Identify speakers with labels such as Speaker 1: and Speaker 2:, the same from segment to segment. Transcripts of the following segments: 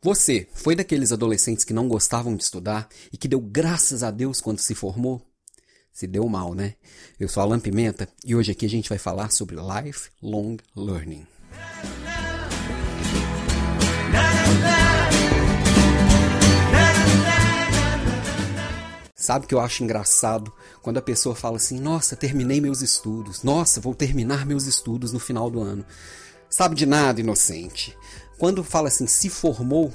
Speaker 1: Você foi daqueles adolescentes que não gostavam de estudar e que deu graças a Deus quando se formou? Se deu mal, né? Eu sou Alan Pimenta e hoje aqui a gente vai falar sobre lifelong learning. Sabe o que eu acho engraçado quando a pessoa fala assim: "Nossa, terminei meus estudos. Nossa, vou terminar meus estudos no final do ano". Sabe de nada, inocente. Quando fala assim, se formou,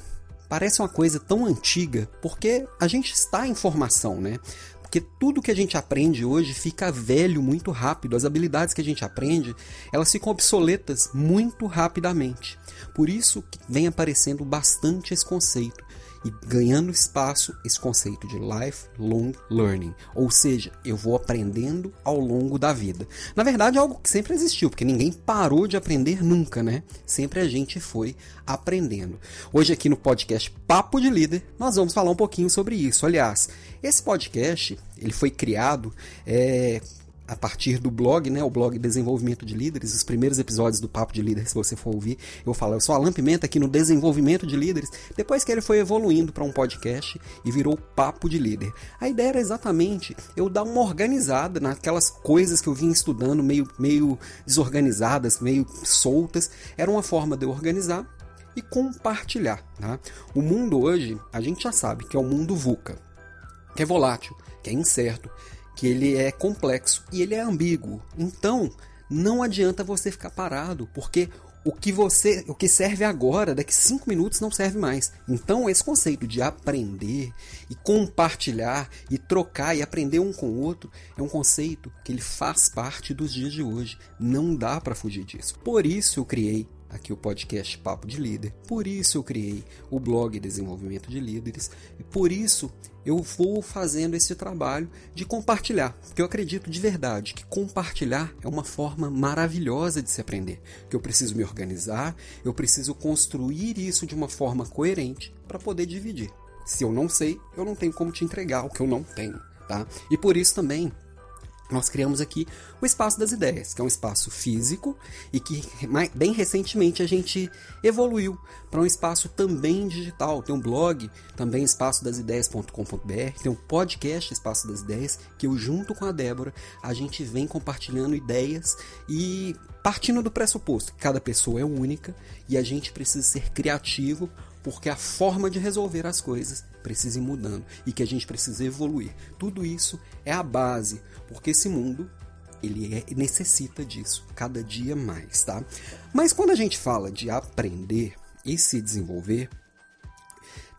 Speaker 1: parece uma coisa tão antiga, porque a gente está em formação, né? Porque tudo que a gente aprende hoje fica velho muito rápido. As habilidades que a gente aprende, elas ficam obsoletas muito rapidamente. Por isso que vem aparecendo bastante esse conceito e ganhando espaço esse conceito de lifelong learning, ou seja, eu vou aprendendo ao longo da vida. Na verdade, é algo que sempre existiu, porque ninguém parou de aprender nunca, né? Sempre a gente foi aprendendo. Hoje aqui no podcast Papo de Líder, nós vamos falar um pouquinho sobre isso. Aliás, esse podcast ele foi criado é, a partir do blog, né, o blog Desenvolvimento de Líderes, os primeiros episódios do Papo de Líderes, se você for ouvir, eu falo, eu sou Alan Pimenta aqui no Desenvolvimento de Líderes, depois que ele foi evoluindo para um podcast e virou Papo de Líder. A ideia era exatamente eu dar uma organizada naquelas coisas que eu vinha estudando, meio, meio desorganizadas, meio soltas, era uma forma de eu organizar e compartilhar. Tá? O mundo hoje, a gente já sabe que é o mundo VUCA, que é volátil, que é incerto, que ele é complexo e ele é ambíguo. Então, não adianta você ficar parado, porque o que você, o que serve agora, daqui cinco minutos não serve mais. Então, esse conceito de aprender e compartilhar e trocar e aprender um com o outro é um conceito que ele faz parte dos dias de hoje. Não dá para fugir disso. Por isso eu criei aqui o podcast Papo de Líder. Por isso eu criei o blog Desenvolvimento de Líderes e por isso eu vou fazendo esse trabalho de compartilhar, porque eu acredito de verdade que compartilhar é uma forma maravilhosa de se aprender, que eu preciso me organizar, eu preciso construir isso de uma forma coerente para poder dividir. Se eu não sei, eu não tenho como te entregar o que eu não tenho, tá? E por isso também nós criamos aqui o Espaço das Ideias, que é um espaço físico e que bem recentemente a gente evoluiu para um espaço também digital. Tem um blog, também espaçodasideias.com.br, tem um podcast Espaço das Ideias, que eu junto com a Débora, a gente vem compartilhando ideias e partindo do pressuposto que cada pessoa é única e a gente precisa ser criativo porque a forma de resolver as coisas precisa ir mudando e que a gente precisa evoluir. Tudo isso é a base, porque esse mundo ele é, necessita disso cada dia mais, tá? Mas quando a gente fala de aprender e se desenvolver,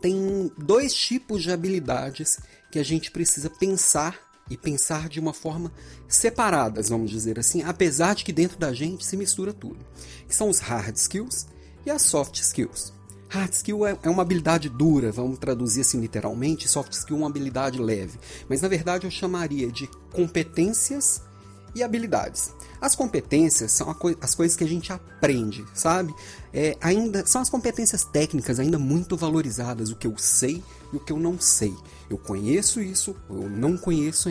Speaker 1: tem dois tipos de habilidades que a gente precisa pensar e pensar de uma forma separadas, vamos dizer assim, apesar de que dentro da gente se mistura tudo, que são os hard skills e as soft skills. Hard skill é, é uma habilidade dura, vamos traduzir assim literalmente, soft skill é uma habilidade leve. Mas na verdade eu chamaria de competências e habilidades. As competências são as coisas que a gente aprende, sabe? É, ainda são as competências técnicas ainda muito valorizadas, o que eu sei e o que eu não sei. Eu conheço isso, eu não conheço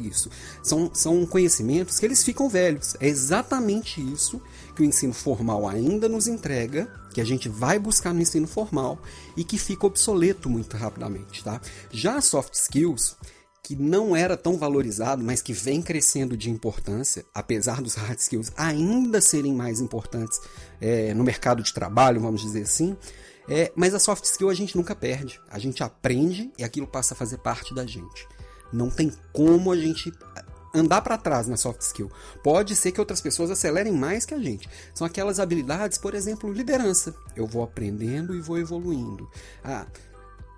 Speaker 1: isso. São, são conhecimentos que eles ficam velhos. É exatamente isso que o ensino formal ainda nos entrega, que a gente vai buscar no ensino formal e que fica obsoleto muito rapidamente, tá? Já soft skills, que não era tão valorizado, mas que vem crescendo de importância, apesar dos hard skills ainda serem mais importantes é, no mercado de trabalho, vamos dizer assim. É, mas a soft skill a gente nunca perde. A gente aprende e aquilo passa a fazer parte da gente. Não tem como a gente andar para trás na soft skill. Pode ser que outras pessoas acelerem mais que a gente. São aquelas habilidades, por exemplo, liderança. Eu vou aprendendo e vou evoluindo. Ah,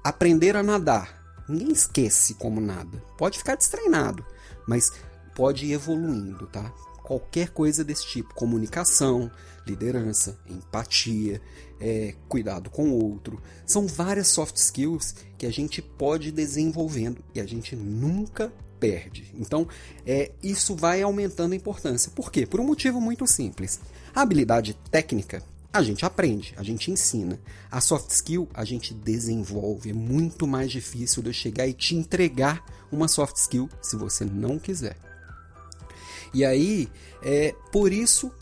Speaker 1: aprender a nadar Ninguém esquece como nada. Pode ficar destreinado, mas pode ir evoluindo, tá? Qualquer coisa desse tipo, comunicação, liderança, empatia, é, cuidado com o outro, são várias soft skills que a gente pode ir desenvolvendo e a gente nunca perde. Então, é, isso vai aumentando a importância. Por quê? Por um motivo muito simples. A habilidade técnica a gente aprende, a gente ensina. A soft skill a gente desenvolve. É muito mais difícil de eu chegar e te entregar uma soft skill se você não quiser. E aí, é por isso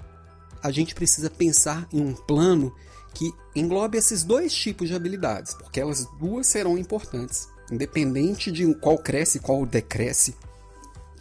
Speaker 1: a gente precisa pensar em um plano que englobe esses dois tipos de habilidades, porque elas duas serão importantes, independente de qual cresce qual decresce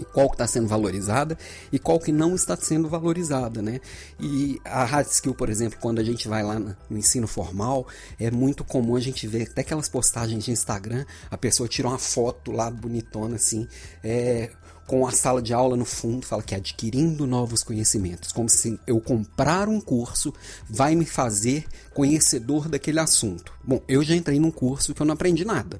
Speaker 1: qual que está sendo valorizada e qual que não está sendo valorizada, né? E a hard skill, por exemplo, quando a gente vai lá no ensino formal, é muito comum a gente ver até aquelas postagens de Instagram, a pessoa tira uma foto lá bonitona assim, é, com a sala de aula no fundo, fala que é adquirindo novos conhecimentos, como se eu comprar um curso vai me fazer conhecedor daquele assunto. Bom, eu já entrei num curso que eu não aprendi nada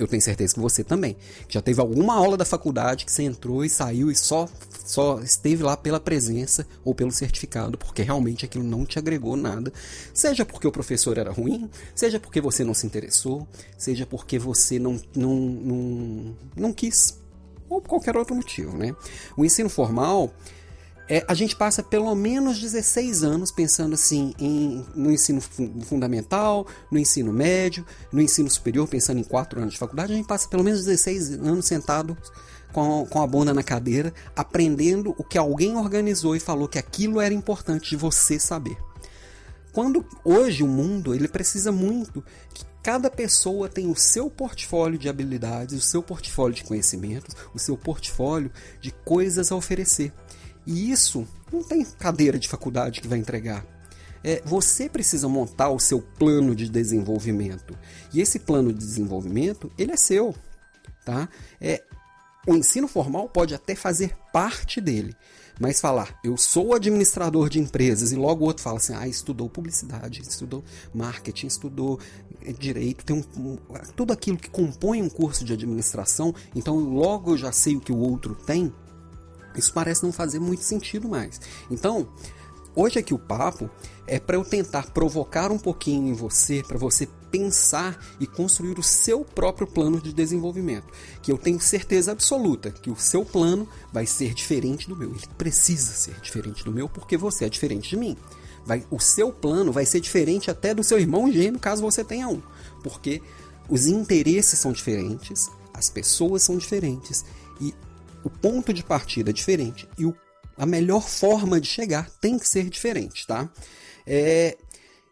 Speaker 1: eu tenho certeza que você também. Já teve alguma aula da faculdade que você entrou e saiu e só, só esteve lá pela presença ou pelo certificado, porque realmente aquilo não te agregou nada. Seja porque o professor era ruim, seja porque você não se interessou, seja porque você não, não, não, não quis, ou qualquer outro motivo. Né? O ensino formal é, a gente passa pelo menos 16 anos pensando assim em, no ensino fundamental, no ensino médio, no ensino superior, pensando em 4 anos de faculdade, a gente passa pelo menos 16 anos sentado com, com a bunda na cadeira, aprendendo o que alguém organizou e falou que aquilo era importante de você saber. Quando hoje o mundo ele precisa muito que cada pessoa tenha o seu portfólio de habilidades, o seu portfólio de conhecimentos, o seu portfólio de coisas a oferecer. E isso não tem cadeira de faculdade que vai entregar. É, você precisa montar o seu plano de desenvolvimento. E esse plano de desenvolvimento, ele é seu. Tá? É, o ensino formal pode até fazer parte dele, mas falar, eu sou administrador de empresas, e logo o outro fala assim, ah, estudou publicidade, estudou marketing, estudou é, direito, tem um, um, tudo aquilo que compõe um curso de administração, então logo eu já sei o que o outro tem, isso parece não fazer muito sentido mais. Então, hoje aqui o papo é para eu tentar provocar um pouquinho em você, para você pensar e construir o seu próprio plano de desenvolvimento. Que eu tenho certeza absoluta que o seu plano vai ser diferente do meu. Ele precisa ser diferente do meu porque você é diferente de mim. Vai, o seu plano vai ser diferente até do seu irmão gêmeo, caso você tenha um. Porque os interesses são diferentes, as pessoas são diferentes o ponto de partida é diferente e o, a melhor forma de chegar tem que ser diferente, tá? É,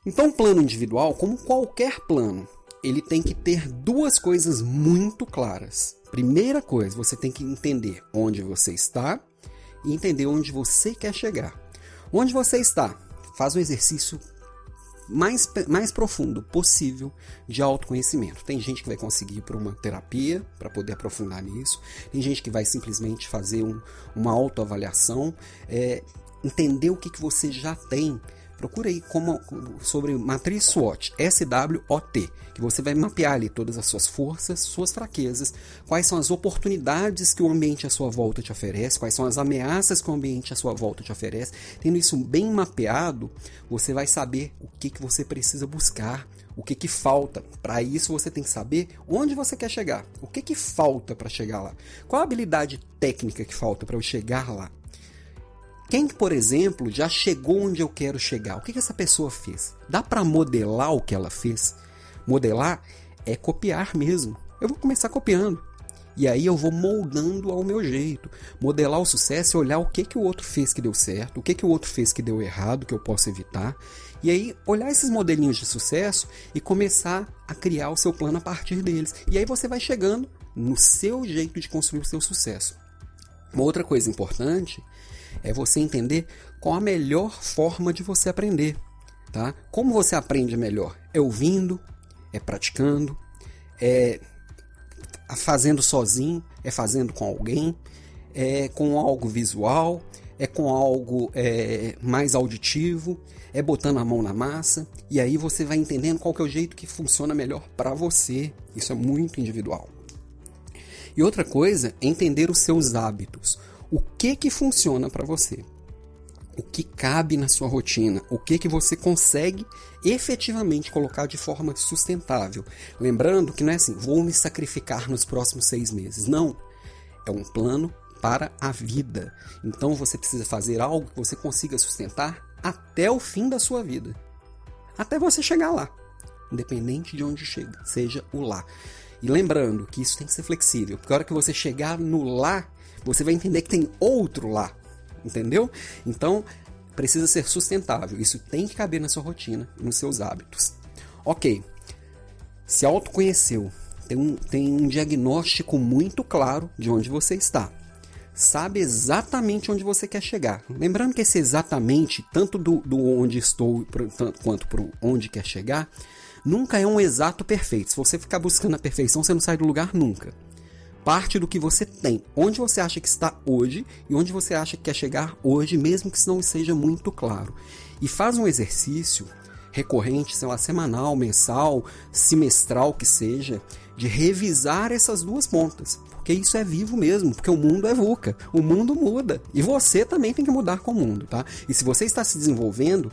Speaker 1: então, plano individual, como qualquer plano, ele tem que ter duas coisas muito claras. Primeira coisa, você tem que entender onde você está e entender onde você quer chegar. Onde você está? Faz um exercício mais, mais profundo possível de autoconhecimento. Tem gente que vai conseguir ir para uma terapia para poder aprofundar nisso, tem gente que vai simplesmente fazer um, uma autoavaliação, é, entender o que, que você já tem Procura aí como, sobre matriz SWOT, S-W-O-T, que você vai mapear ali todas as suas forças, suas fraquezas, quais são as oportunidades que o ambiente à sua volta te oferece, quais são as ameaças que o ambiente à sua volta te oferece. Tendo isso bem mapeado, você vai saber o que, que você precisa buscar, o que, que falta. Para isso, você tem que saber onde você quer chegar, o que, que falta para chegar lá, qual a habilidade técnica que falta para eu chegar lá. Quem, por exemplo, já chegou onde eu quero chegar? O que, que essa pessoa fez? Dá para modelar o que ela fez? Modelar é copiar mesmo. Eu vou começar copiando. E aí eu vou moldando ao meu jeito. Modelar o sucesso é olhar o que, que o outro fez que deu certo, o que, que o outro fez que deu errado, que eu posso evitar. E aí olhar esses modelinhos de sucesso e começar a criar o seu plano a partir deles. E aí você vai chegando no seu jeito de construir o seu sucesso. Uma outra coisa importante é você entender qual a melhor forma de você aprender. Tá? Como você aprende melhor? É ouvindo, é praticando, é fazendo sozinho, é fazendo com alguém, é com algo visual, é com algo é, mais auditivo, é botando a mão na massa, e aí você vai entendendo qual que é o jeito que funciona melhor para você. Isso é muito individual. E outra coisa é entender os seus hábitos o que que funciona para você, o que cabe na sua rotina, o que que você consegue efetivamente colocar de forma sustentável. Lembrando que não é assim, vou me sacrificar nos próximos seis meses. Não, é um plano para a vida. Então você precisa fazer algo que você consiga sustentar até o fim da sua vida, até você chegar lá, independente de onde chega, seja o lá. E lembrando que isso tem que ser flexível, porque a hora que você chegar no lá, você vai entender que tem outro lá, entendeu? Então, precisa ser sustentável. Isso tem que caber na sua rotina, nos seus hábitos. Ok, se autoconheceu, tem um, tem um diagnóstico muito claro de onde você está. Sabe exatamente onde você quer chegar. Lembrando que esse exatamente, tanto do, do onde estou quanto para onde quer chegar, nunca é um exato perfeito. Se você ficar buscando a perfeição, você não sai do lugar nunca. Parte do que você tem, onde você acha que está hoje e onde você acha que quer chegar hoje, mesmo que isso não seja muito claro. E faz um exercício recorrente, sei lá, semanal, mensal, semestral que seja, de revisar essas duas pontas. Porque isso é vivo mesmo, porque o mundo é VUCA, o mundo muda. E você também tem que mudar com o mundo, tá? E se você está se desenvolvendo,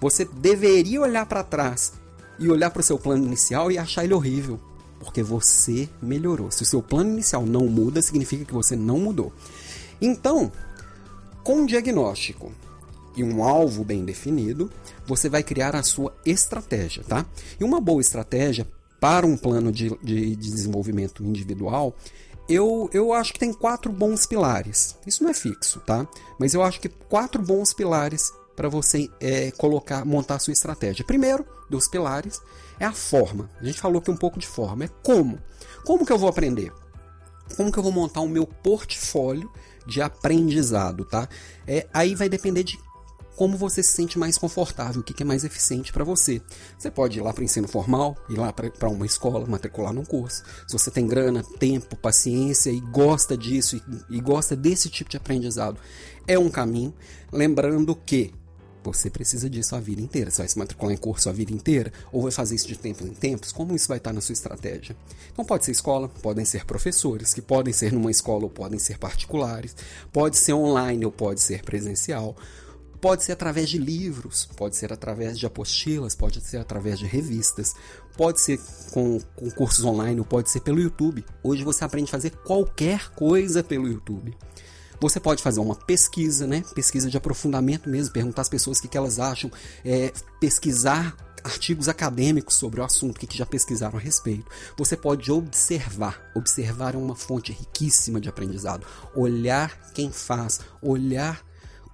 Speaker 1: você deveria olhar para trás e olhar para o seu plano inicial e achar ele horrível. Porque você melhorou. Se o seu plano inicial não muda, significa que você não mudou. Então, com um diagnóstico e um alvo bem definido, você vai criar a sua estratégia, tá? E uma boa estratégia para um plano de, de, de desenvolvimento individual, eu, eu acho que tem quatro bons pilares. Isso não é fixo, tá? Mas eu acho que quatro bons pilares para você é, colocar, montar sua estratégia. Primeiro dos pilares é a forma. A gente falou aqui um pouco de forma. É como. Como que eu vou aprender? Como que eu vou montar o meu portfólio de aprendizado, tá? É, aí vai depender de como você se sente mais confortável, o que é mais eficiente para você. Você pode ir lá para o ensino formal, ir lá para uma escola, matricular num curso. Se você tem grana, tempo, paciência e gosta disso e, e gosta desse tipo de aprendizado, é um caminho. Lembrando que você precisa disso a vida inteira. Você vai se matricular em curso a vida inteira ou vai fazer isso de tempos em tempos? Como isso vai estar na sua estratégia? Então pode ser escola, podem ser professores, que podem ser numa escola ou podem ser particulares, pode ser online ou pode ser presencial. Pode ser através de livros, pode ser através de apostilas, pode ser através de revistas, pode ser com, com cursos online, ou pode ser pelo YouTube. Hoje você aprende a fazer qualquer coisa pelo YouTube. Você pode fazer uma pesquisa, né? Pesquisa de aprofundamento mesmo, perguntar às pessoas o que, que elas acham, é, pesquisar artigos acadêmicos sobre o assunto, que, que já pesquisaram a respeito. Você pode observar. Observar é uma fonte riquíssima de aprendizado. Olhar quem faz, olhar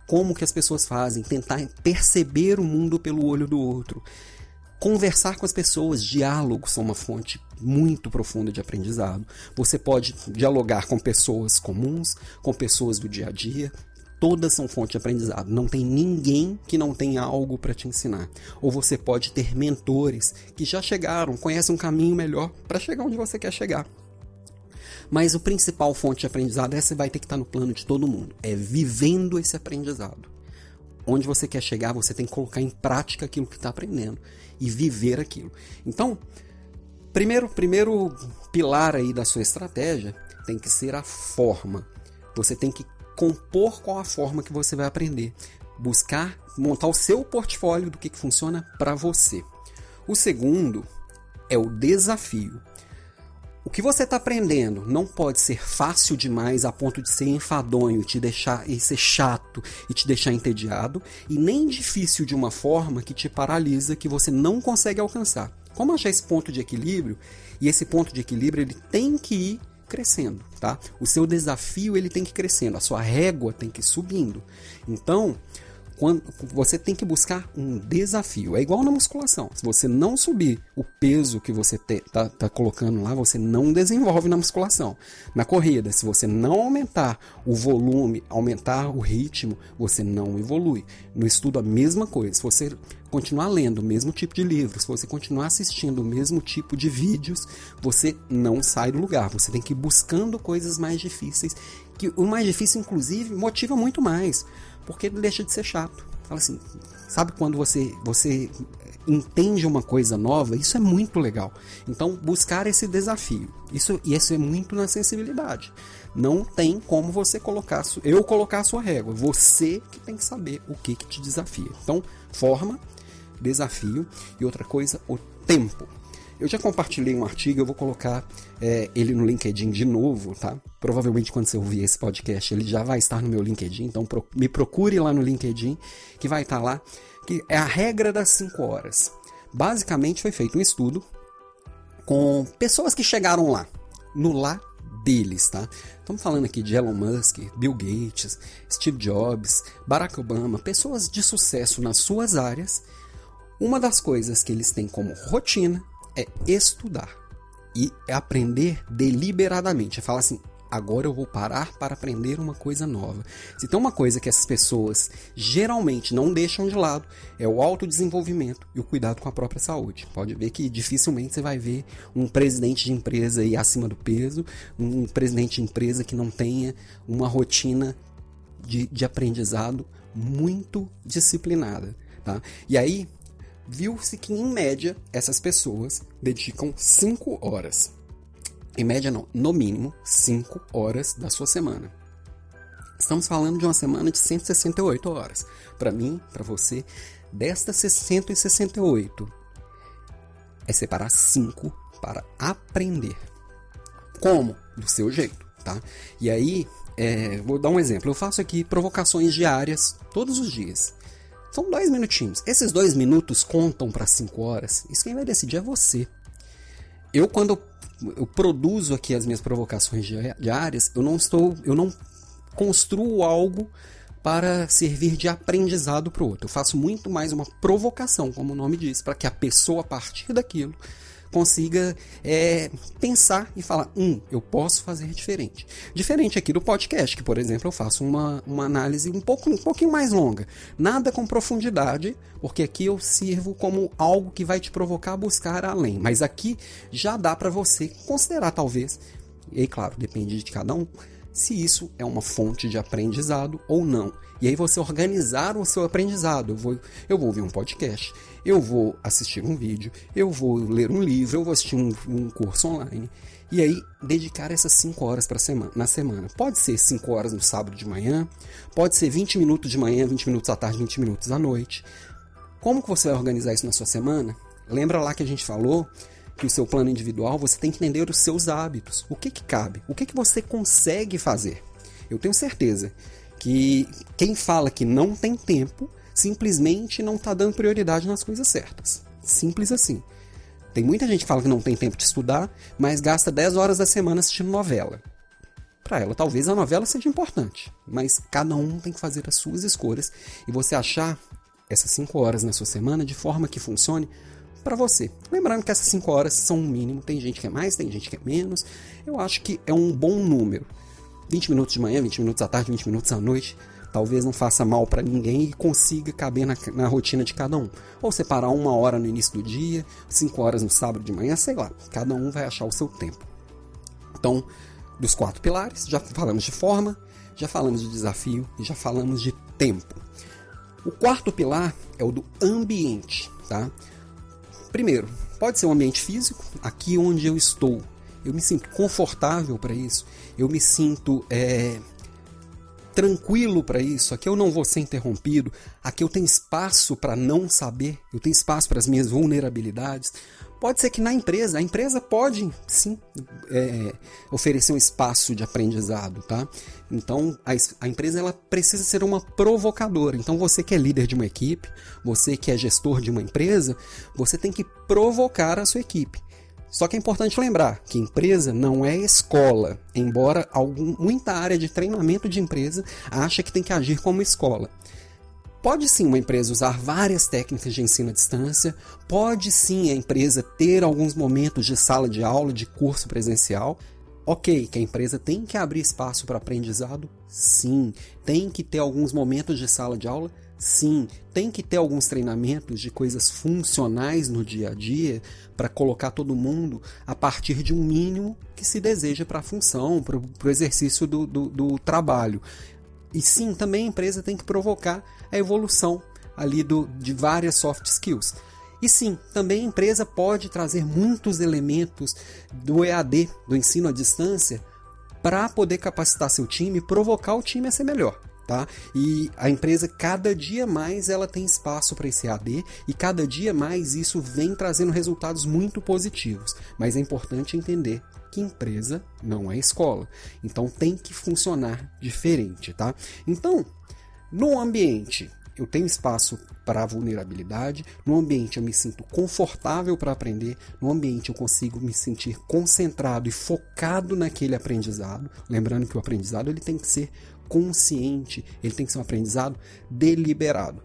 Speaker 1: como que as pessoas fazem, tentar perceber o mundo pelo olho do outro. Conversar com as pessoas, diálogos são uma fonte muito profunda de aprendizado. Você pode dialogar com pessoas comuns, com pessoas do dia a dia, todas são fonte de aprendizado. Não tem ninguém que não tenha algo para te ensinar. Ou você pode ter mentores que já chegaram, conhecem um caminho melhor para chegar onde você quer chegar. Mas o principal fonte de aprendizado, essa vai ter que estar no plano de todo mundo, é vivendo esse aprendizado. Onde você quer chegar, você tem que colocar em prática aquilo que está aprendendo e viver aquilo. Então, primeiro, primeiro pilar aí da sua estratégia tem que ser a forma. Você tem que compor qual a forma que você vai aprender, buscar montar o seu portfólio do que, que funciona para você. O segundo é o desafio. O que você está aprendendo não pode ser fácil demais a ponto de ser enfadonho, te deixar e ser chato e te deixar entediado, e nem difícil de uma forma que te paralisa, que você não consegue alcançar. Como achar esse ponto de equilíbrio? E esse ponto de equilíbrio ele tem que ir crescendo, tá? O seu desafio ele tem que ir crescendo, a sua régua tem que ir subindo. Então, quando você tem que buscar um desafio. É igual na musculação. Se você não subir o peso que você está tá colocando lá, você não desenvolve na musculação. Na corrida, se você não aumentar o volume, aumentar o ritmo, você não evolui. No estudo, a mesma coisa. Se você continuar lendo o mesmo tipo de livro, se você continuar assistindo o mesmo tipo de vídeos, você não sai do lugar. Você tem que ir buscando coisas mais difíceis, que o mais difícil, inclusive, motiva muito mais porque ele deixa de ser chato. Fala assim, sabe quando você você entende uma coisa nova, isso é muito legal. Então, buscar esse desafio. Isso, e isso é muito na sensibilidade. Não tem como você colocar, eu colocar a sua régua. Você que tem que saber o que, que te desafia. Então, forma, desafio e outra coisa, o tempo. Eu já compartilhei um artigo, eu vou colocar é, ele no LinkedIn de novo, tá? Provavelmente quando você ouvir esse podcast, ele já vai estar no meu LinkedIn, então pro, me procure lá no LinkedIn, que vai estar lá, que é a regra das 5 horas. Basicamente foi feito um estudo com pessoas que chegaram lá, no lá deles, tá? Estamos falando aqui de Elon Musk, Bill Gates, Steve Jobs, Barack Obama, pessoas de sucesso nas suas áreas. Uma das coisas que eles têm como rotina é estudar e aprender deliberadamente. É falar assim: agora eu vou parar para aprender uma coisa nova. Se tem uma coisa que essas pessoas geralmente não deixam de lado, é o autodesenvolvimento e o cuidado com a própria saúde. Pode ver que dificilmente você vai ver um presidente de empresa aí acima do peso, um presidente de empresa que não tenha uma rotina de, de aprendizado muito disciplinada. Tá? E aí, viu-se que em média essas pessoas dedicam 5 horas em média não, no mínimo 5 horas da sua semana. Estamos falando de uma semana de 168 horas. Para mim, para você, destas 168 é separar 5 para aprender. Como? Do seu jeito, tá? E aí, é, vou dar um exemplo. Eu faço aqui provocações diárias todos os dias. São dois minutinhos. Esses dois minutos contam para 5 horas. Isso quem vai decidir é você. Eu, quando eu produzo aqui as minhas provocações diárias, eu não estou, eu não construo algo para servir de aprendizado para o outro. Eu faço muito mais uma provocação, como o nome diz, para que a pessoa a partir daquilo consiga é, pensar e falar: hum, eu posso fazer diferente. Diferente aqui do podcast, que, por exemplo, eu faço uma, uma análise um, pouco, um pouquinho mais longa. Nada com profundidade, porque aqui eu sirvo como algo que vai te provocar a buscar além. Mas aqui já dá para você considerar, talvez, e aí, claro, depende de cada um se isso é uma fonte de aprendizado ou não. E aí você organizar o seu aprendizado. Eu vou, eu vou ouvir um podcast, eu vou assistir um vídeo, eu vou ler um livro, eu vou assistir um, um curso online. E aí dedicar essas 5 horas para semana, na semana. Pode ser 5 horas no sábado de manhã, pode ser 20 minutos de manhã, 20 minutos à tarde, 20 minutos à noite. Como que você vai organizar isso na sua semana? Lembra lá que a gente falou que o seu plano individual, você tem que entender os seus hábitos. O que, que cabe? O que, que você consegue fazer? Eu tenho certeza que quem fala que não tem tempo simplesmente não está dando prioridade nas coisas certas. Simples assim. Tem muita gente que fala que não tem tempo de estudar, mas gasta 10 horas da semana assistindo novela. Para ela, talvez a novela seja importante, mas cada um tem que fazer as suas escolhas e você achar essas 5 horas na sua semana de forma que funcione para você. Lembrando que essas 5 horas são um mínimo, tem gente que é mais, tem gente que é menos. Eu acho que é um bom número. 20 minutos de manhã, 20 minutos à tarde, 20 minutos à noite, talvez não faça mal para ninguém e consiga caber na, na, rotina de cada um. Ou separar uma hora no início do dia, 5 horas no sábado de manhã, sei lá. Cada um vai achar o seu tempo. Então, dos quatro pilares, já falamos de forma, já falamos de desafio e já falamos de tempo. O quarto pilar é o do ambiente, tá? Primeiro, pode ser um ambiente físico, aqui onde eu estou. Eu me sinto confortável para isso, eu me sinto é, tranquilo para isso, aqui eu não vou ser interrompido, aqui eu tenho espaço para não saber, eu tenho espaço para as minhas vulnerabilidades. Pode ser que na empresa, a empresa pode sim é, oferecer um espaço de aprendizado, tá? Então a, a, empresa ela precisa ser uma provocadora. Então você que é líder de uma equipe, você que é gestor de uma empresa, você tem que provocar a sua equipe. Só que é importante lembrar que empresa não é escola, embora algum, muita área de treinamento de empresa acha que tem que agir como escola. Pode sim uma empresa usar várias técnicas de ensino à distância, pode sim a empresa ter alguns momentos de sala de aula, de curso presencial. Ok, que a empresa tem que abrir espaço para aprendizado? Sim. Tem que ter alguns momentos de sala de aula? Sim. Tem que ter alguns treinamentos de coisas funcionais no dia a dia para colocar todo mundo a partir de um mínimo que se deseja para a função, para o exercício do, do, do trabalho. E sim, também a empresa tem que provocar a evolução ali do, de várias soft skills. E sim, também a empresa pode trazer muitos elementos do EAD, do ensino à distância, para poder capacitar seu time e provocar o time a ser melhor. Tá? E a empresa cada dia mais ela tem espaço para esse EAD e cada dia mais isso vem trazendo resultados muito positivos. Mas é importante entender que empresa não é escola. Então tem que funcionar diferente, tá? Então, no ambiente eu tenho espaço para vulnerabilidade, no ambiente eu me sinto confortável para aprender, no ambiente eu consigo me sentir concentrado e focado naquele aprendizado. Lembrando que o aprendizado ele tem que ser consciente, ele tem que ser um aprendizado deliberado.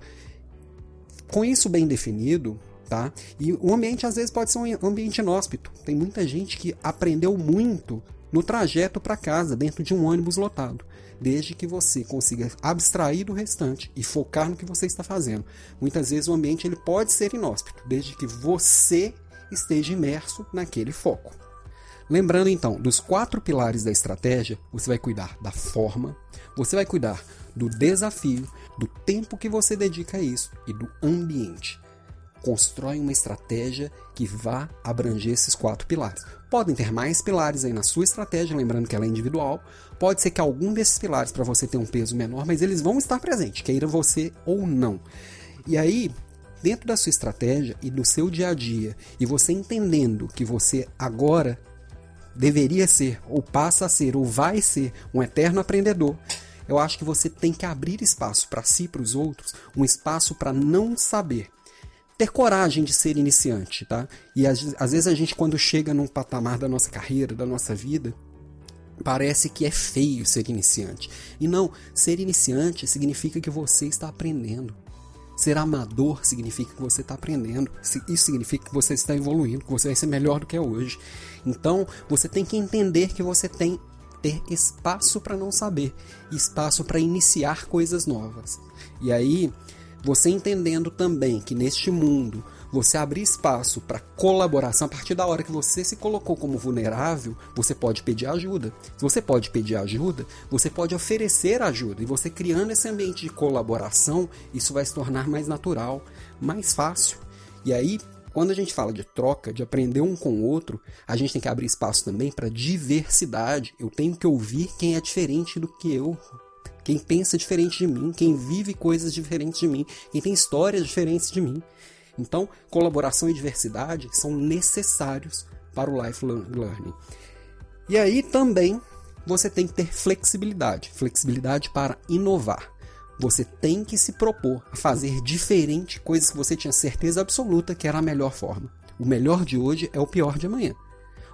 Speaker 1: Com isso bem definido, tá? E o ambiente às vezes pode ser um ambiente inóspito. Tem muita gente que aprendeu muito no trajeto para casa, dentro de um ônibus lotado desde que você consiga abstrair do restante e focar no que você está fazendo. Muitas vezes o ambiente ele pode ser inóspito, desde que você esteja imerso naquele foco. Lembrando então, dos quatro pilares da estratégia, você vai cuidar da forma, você vai cuidar do desafio, do tempo que você dedica a isso e do ambiente. Constrói uma estratégia que vá abranger esses quatro pilares. Podem ter mais pilares aí na sua estratégia, lembrando que ela é individual. Pode ser que algum desses pilares para você tenha um peso menor, mas eles vão estar presentes, queira você ou não. E aí, dentro da sua estratégia e do seu dia a dia, e você entendendo que você agora deveria ser, ou passa a ser, ou vai ser um eterno aprendedor, eu acho que você tem que abrir espaço para si e para os outros, um espaço para não saber ter coragem de ser iniciante, tá? E às, às vezes a gente, quando chega num patamar da nossa carreira, da nossa vida, parece que é feio ser iniciante. E não, ser iniciante significa que você está aprendendo. Ser amador significa que você está aprendendo. Isso significa que você está evoluindo, que você vai ser melhor do que é hoje. Então, você tem que entender que você tem ter espaço para não saber, espaço para iniciar coisas novas. E aí, você entendendo também que neste mundo você abrir espaço para colaboração, a partir da hora que você se colocou como vulnerável, você pode pedir ajuda. Se você pode pedir ajuda, você pode oferecer ajuda. E você criando esse ambiente de colaboração, isso vai se tornar mais natural, mais fácil. E aí, quando a gente fala de troca, de aprender um com o outro, a gente tem que abrir espaço também para diversidade. Eu tenho que ouvir quem é diferente do que eu quem pensa diferente de mim, quem vive coisas diferentes de mim, quem tem histórias diferentes de mim. Então, colaboração e diversidade são necessários para o lifelong learning. E aí também você tem que ter flexibilidade, flexibilidade para inovar. Você tem que se propor a fazer diferente coisas que você tinha certeza absoluta que era a melhor forma. O melhor de hoje é o pior de amanhã.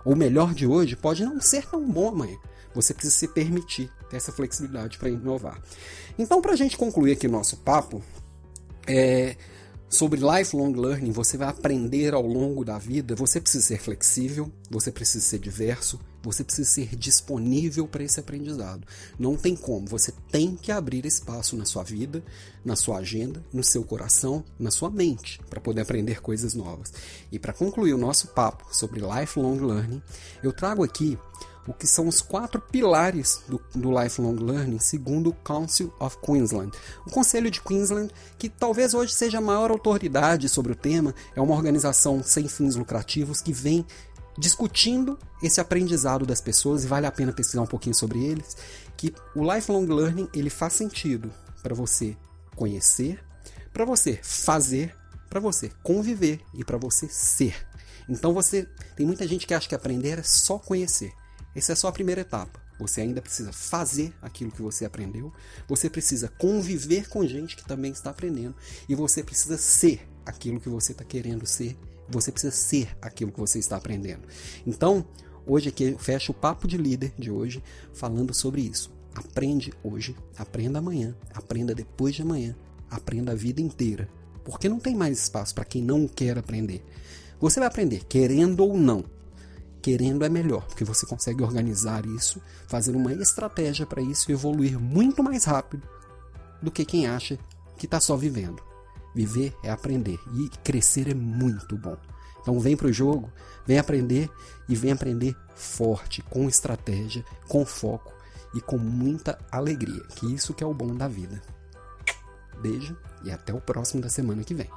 Speaker 1: O melhor de hoje pode não ser tão bom amanhã. Você precisa se permitir ter essa flexibilidade para inovar. Então, para a gente concluir aqui nosso papo, é, sobre lifelong learning, você vai aprender ao longo da vida. Você precisa ser flexível, você precisa ser diverso, você precisa ser disponível para esse aprendizado. Não tem como, você tem que abrir espaço na sua vida, na sua agenda, no seu coração, na sua mente, para poder aprender coisas novas. E para concluir o nosso papo sobre lifelong learning, eu trago aqui o que são os quatro pilares do, do Lifelong Learning, segundo o Council of Queensland. O Conselho de Queensland, que talvez hoje seja a maior autoridade sobre o tema, é uma organização sem fins lucrativos que vem discutindo esse aprendizado das pessoas e vale a pena pesquisar um pouquinho sobre eles, que o lifelong learning ele faz sentido para você conhecer, para você fazer, para você conviver e para você ser. Então você tem muita gente que acha que aprender é só conhecer. Essa é só a primeira etapa. Você ainda precisa fazer aquilo que você aprendeu, você precisa conviver com gente que também está aprendendo e você precisa ser aquilo que você está querendo ser, você precisa ser aquilo que você está aprendendo. Então, hoje aqui eu fecho o papo de líder de hoje falando sobre isso. Aprende hoje, aprenda amanhã, aprenda depois de amanhã, aprenda a vida inteira, porque não tem mais espaço para quem não quer aprender. Você vai aprender querendo ou não querendo é melhor, porque você consegue organizar isso, fazer uma estratégia para isso e evoluir muito mais rápido do que quem acha que está só vivendo. Viver é aprender e crescer é muito bom. Então vem para o jogo, vem aprender e vem aprender forte, com estratégia, com foco e com muita alegria, que isso que é o bom da vida. Beijo e até o próximo da semana que vem.